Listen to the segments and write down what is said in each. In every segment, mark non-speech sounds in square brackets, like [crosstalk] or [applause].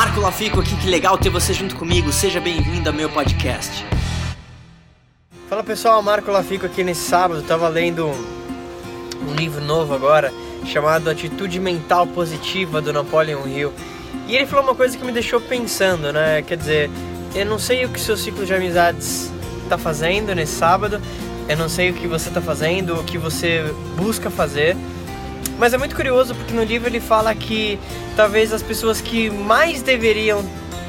Marco Lafico aqui, que legal ter você junto comigo. Seja bem-vindo ao meu podcast. Fala pessoal, Marco Lafico aqui nesse sábado. Tava lendo um livro novo agora chamado Atitude Mental Positiva do Napoleon Hill. E ele falou uma coisa que me deixou pensando, né? Quer dizer, eu não sei o que seu ciclo de amizades está fazendo nesse sábado, eu não sei o que você está fazendo, o que você busca fazer, mas é muito curioso porque no livro ele fala que talvez as pessoas que mais deveriam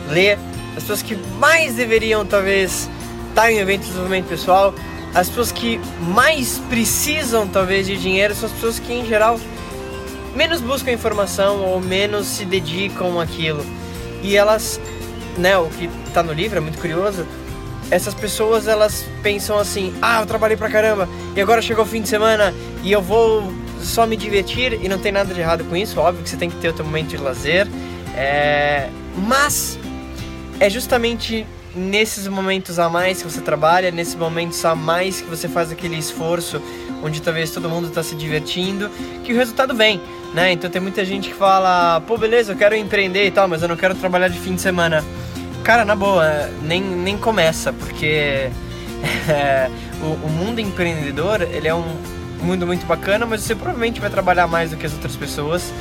ler, as pessoas que mais deveriam talvez estar em eventos de desenvolvimento pessoal, as pessoas que mais precisam talvez de dinheiro são as pessoas que em geral menos buscam informação ou menos se dedicam àquilo. E elas, né, o que está no livro é muito curioso, essas pessoas elas pensam assim: "Ah, eu trabalhei pra caramba e agora chegou o fim de semana e eu vou só me divertir" e não tem nada de errado com isso, óbvio que você tem que ter o seu momento de lazer. É... mas é justamente nesses momentos a mais que você trabalha, nesses momentos a mais que você faz aquele esforço, onde talvez todo mundo está se divertindo, que o resultado vem, né? Então tem muita gente que fala, pô, beleza, eu quero empreender e tal, mas eu não quero trabalhar de fim de semana. Cara, na boa, nem, nem começa, porque [laughs] é, o, o mundo empreendedor, ele é um mundo muito bacana, mas você provavelmente vai trabalhar mais do que as outras pessoas.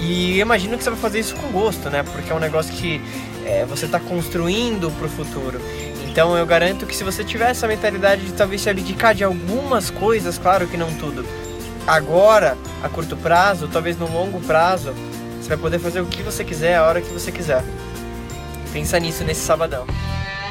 E imagino que você vai fazer isso com gosto, né? Porque é um negócio que é, você está construindo para o futuro. Então eu garanto que se você tiver essa mentalidade de talvez se abdicar de algumas coisas, claro que não tudo, agora, a curto prazo, talvez no longo prazo, você vai poder fazer o que você quiser, a hora que você quiser. Pensa nisso nesse sabadão.